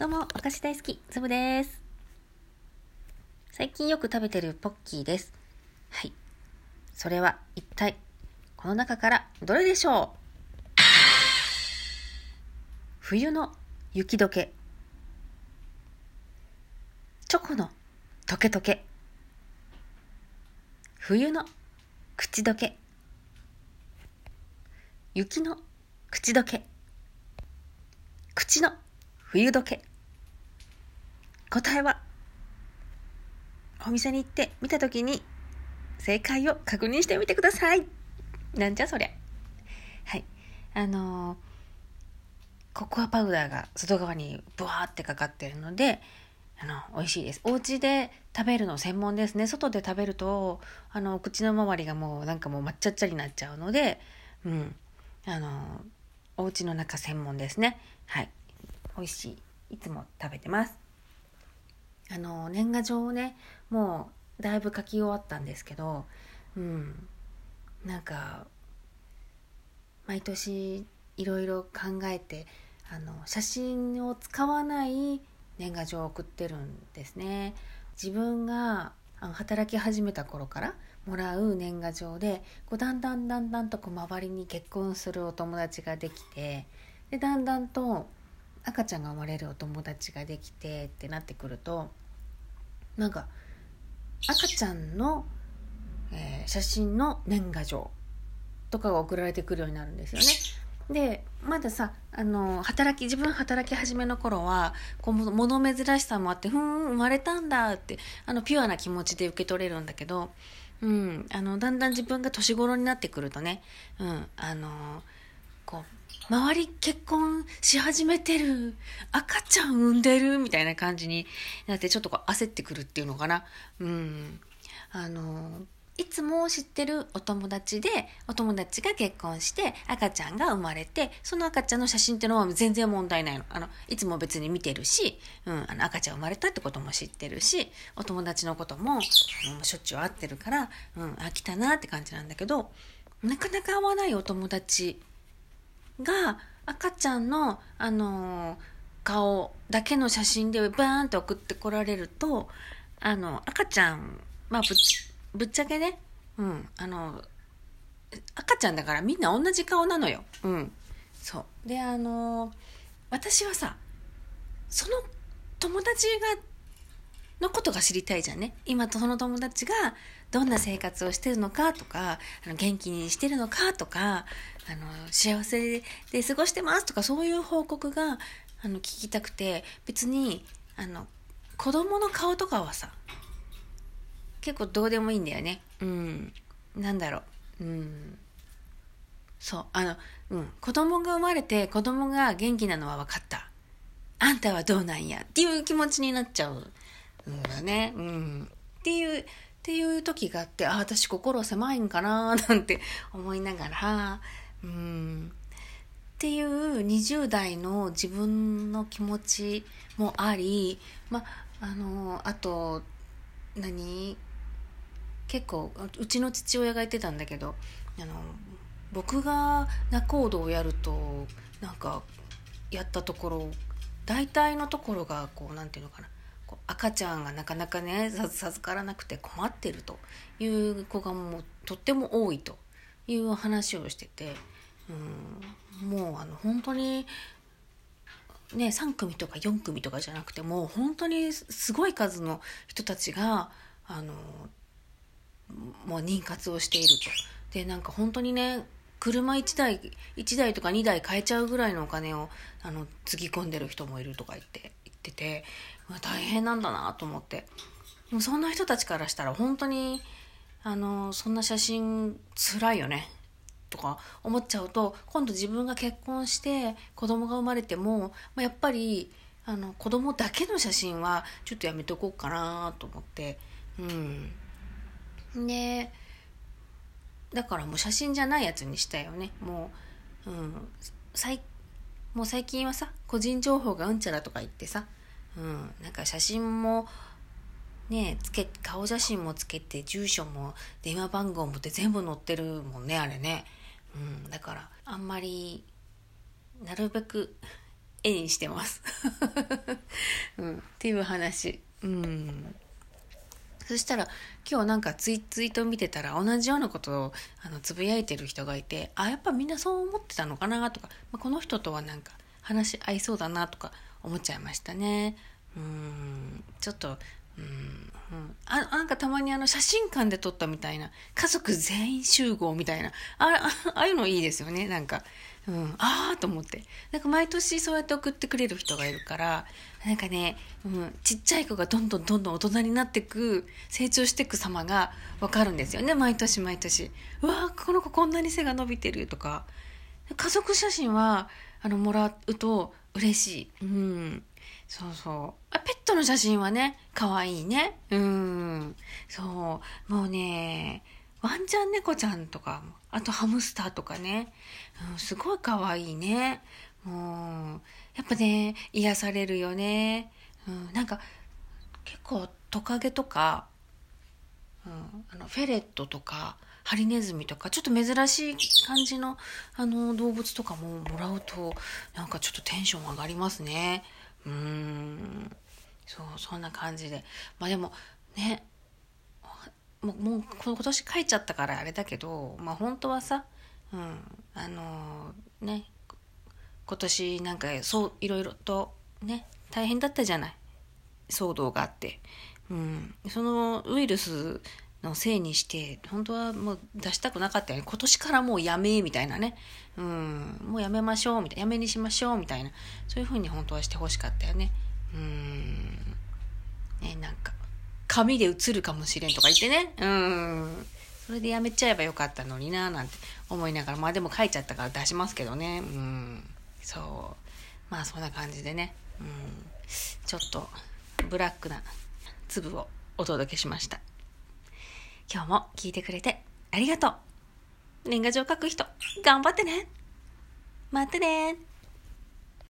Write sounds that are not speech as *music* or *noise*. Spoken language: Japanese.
どうも、お菓子大好き、つぶです。最近よく食べてるポッキーです。はい。それは一体、この中からどれでしょう？冬の雪解け。チョコのトケトケ。冬の口どけ。雪の口どけ。口の冬どけ。答えは、お店に行って見たときに正解を確認してみてください。なんじゃそりゃ。はい。あのーココアパウダーが外側にブワーってかかってるので、あの、美味しいです。お家で食べるの専門ですね。外で食べると、あの、口の周りがもうなんかもう抹茶っちゃになっちゃうので、うん。あの、お家の中専門ですね。はい。美味しい。いつも食べてます。あの、年賀状をね、もうだいぶ書き終わったんですけど、うん。なんか、毎年いろいろ考えて、あの、写真を使わない年賀状を送ってるんですね。自分が働き始めた頃からもらう年賀状でこうだんだんだんだんとこう周りに結婚するお友達ができてでだんだんと赤ちゃんが生まれるお友達ができてってなってくるとなんか赤ちゃんの、えー写真の年賀状とかが送られてくるようになるんですよね。でまださあの働き自分働き始めの頃はこう物珍しさもあってふん生まれたんだってあのピュアな気持ちで受け取れるんだけど、うん、あのだんだん自分が年頃になってくるとね、うん、あのこう周り結婚し始めてる。赤ちゃん産んでるみたいな感じになってちょっとこう焦ってくるっていうのかな。うん、あのいつも知ってるお友達でお友達が結婚して赤ちゃんが生まれてその赤ちゃんの写真っていうのは全然問題ないの。あのいつも別に見てるし、うん、あの赤ちゃん生まれたってことも知ってるしお友達のこともあのしょっちゅう会ってるから、うん、あ来たなって感じなんだけどなかなか会わないお友達。が赤ちゃんの、あのー顔だけの写真でバーンと送ってこられるとあの赤ちゃんまあぶっぶっちゃけね、うん、あの赤ちゃんだからみんな同じ顔なのよ。うん、そうであの私はさその友達がのことが知りたいじゃんね。今とその友達がどんな生活をしてるのかとかあの元気にしてるのかとかあの幸せで過ごしてますとかそういう報告があの聞きたくて別にあの子供の顔とかはさ結構どうでもいいんだよね。うん。なんだろう。うん。そう。あのうん。子供が生まれて子供が元気なのは分かった。あんたはどうなんやっていう気持ちになっちゃう。んね。うん。っていうっていう時があってあ私心狭いんかな *laughs* なんて思いながらうん。っていう20代の自分の気持ちもありまああのあと何？結構うちの父親が言ってたんだけどあの僕が仲人をやるとなんかやったところ大体のところがこうなんていうのかな。赤ちゃんがなかなかね授からなくて困ってるという子がもうとっても多いという話をしてて、うん、もうあの本当にね、3組とか4組とかじゃなくてもう本当にすごい数の人たちがあのもう妊活をしていると。でなんか本当にね車1台1台とか2台買えちゃうぐらいのお金をあのつぎ込んでる人もいるとか言って言ってて大変なんだなと思って。でもそんな人たちからしたら本当にあのそんな写真辛いよねとか思っちゃうと今度自分が結婚して子供が生まれても、ま、やっぱりあの子供だけの写真はちょっとやめとこうかなと思って。うん。でだからもう写真じゃないやつにしたよね。もう,、うん、さいもう最近はさ個人情報がうんちゃらとか言ってさ、うん、なんか写真もねつけ顔写真もつけて住所も電話番号もって全部載ってるもんねあれね、うん、だからあんまりなるべく絵にしてます。*laughs* うん、っていう話。うん。そしたら今日なんかツイツイート見てたら同じようなことをあのつぶやいてる人がいてあやっぱみんなそう思ってたのかなとか、まあ、この人とはなんか話合いそうだなとか思っちゃいましたね。うんちょっとうん、うん、あなんかたまにあの写真館で撮ったみたいな家族全員集合みたいなあ *laughs* ああいうのいいですよねなんか、うん、ああと思って。なんか毎年そうやって送ってくれる人がいるからなんかね、うん、ちっちゃい子がどんどんどんどん大人になっていく成長していく様がわかるんですよね毎年毎年。うわこの子こんなに背が伸びてるとか。家族写真はあのもらうと嬉しい。うんそうそう。あ、ペットの写真はね、可愛いね。うん。そう。もうね、ワンちゃん猫ちゃんとか、あとハムスターとかね。うん、すごい可愛いね。もう、やっぱね、癒されるよね。うん、なんか、結構トカゲとか、うん、あのフェレットとか、ハリネズミとかちょっと珍しい感じのあの動物とかももらうとなんかちょっとテンション上がりますね。うん。そうそんな感じで。まあでもね。もうもう今年書いちゃったからあれだけどまあ本当はさ、うん、あのー、ね。今年なんかそういろいろとね。大変だったじゃない。騒動があって、うん、そのウイルスのせいにして本当はもう出したくなかったよね。今年からもうやめみたいなね、うん、もうやめましょうみたいな。やめにしましょうみたいな。そういうふうに本当はしてほしかったよね。うん。ねなんか紙で写るかもしれんとか言ってね。うん。それでやめちゃえばよかったのにななんて思いながらまあでも書いちゃったから出しますけどね。うん。そう。まあそんな感じでね。うん。ちょっとブラックな粒をお届けしました今日も聞いてくれてありがとう。年賀状書く人、頑張ってね。またね